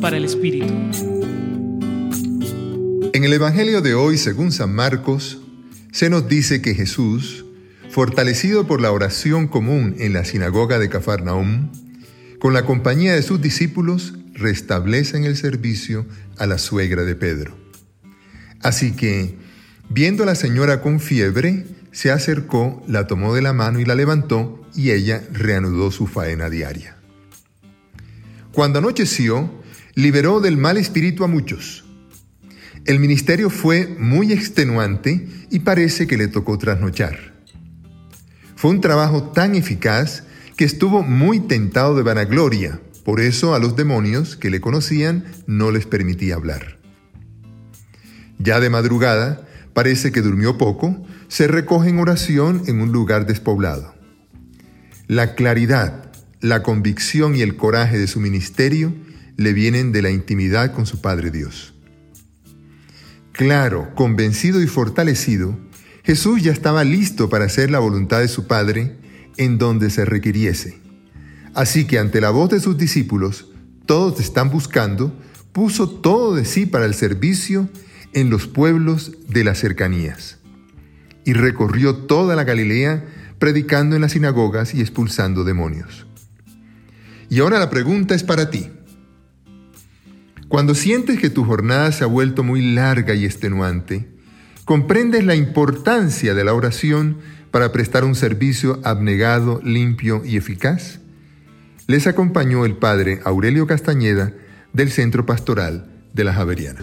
Para el Espíritu. En el Evangelio de hoy, según San Marcos, se nos dice que Jesús, fortalecido por la oración común en la sinagoga de Cafarnaum, con la compañía de sus discípulos, restablece en el servicio a la suegra de Pedro. Así que, viendo a la señora con fiebre, se acercó, la tomó de la mano y la levantó, y ella reanudó su faena diaria. Cuando anocheció, liberó del mal espíritu a muchos. El ministerio fue muy extenuante y parece que le tocó trasnochar. Fue un trabajo tan eficaz que estuvo muy tentado de vanagloria, por eso a los demonios que le conocían no les permitía hablar. Ya de madrugada, parece que durmió poco, se recoge en oración en un lugar despoblado. La claridad, la convicción y el coraje de su ministerio le vienen de la intimidad con su Padre Dios. Claro, convencido y fortalecido, Jesús ya estaba listo para hacer la voluntad de su Padre en donde se requiriese. Así que ante la voz de sus discípulos, todos están buscando, puso todo de sí para el servicio en los pueblos de las cercanías. Y recorrió toda la Galilea predicando en las sinagogas y expulsando demonios. Y ahora la pregunta es para ti. Cuando sientes que tu jornada se ha vuelto muy larga y extenuante, ¿comprendes la importancia de la oración para prestar un servicio abnegado, limpio y eficaz? Les acompañó el padre Aurelio Castañeda del Centro Pastoral de la Javeriana.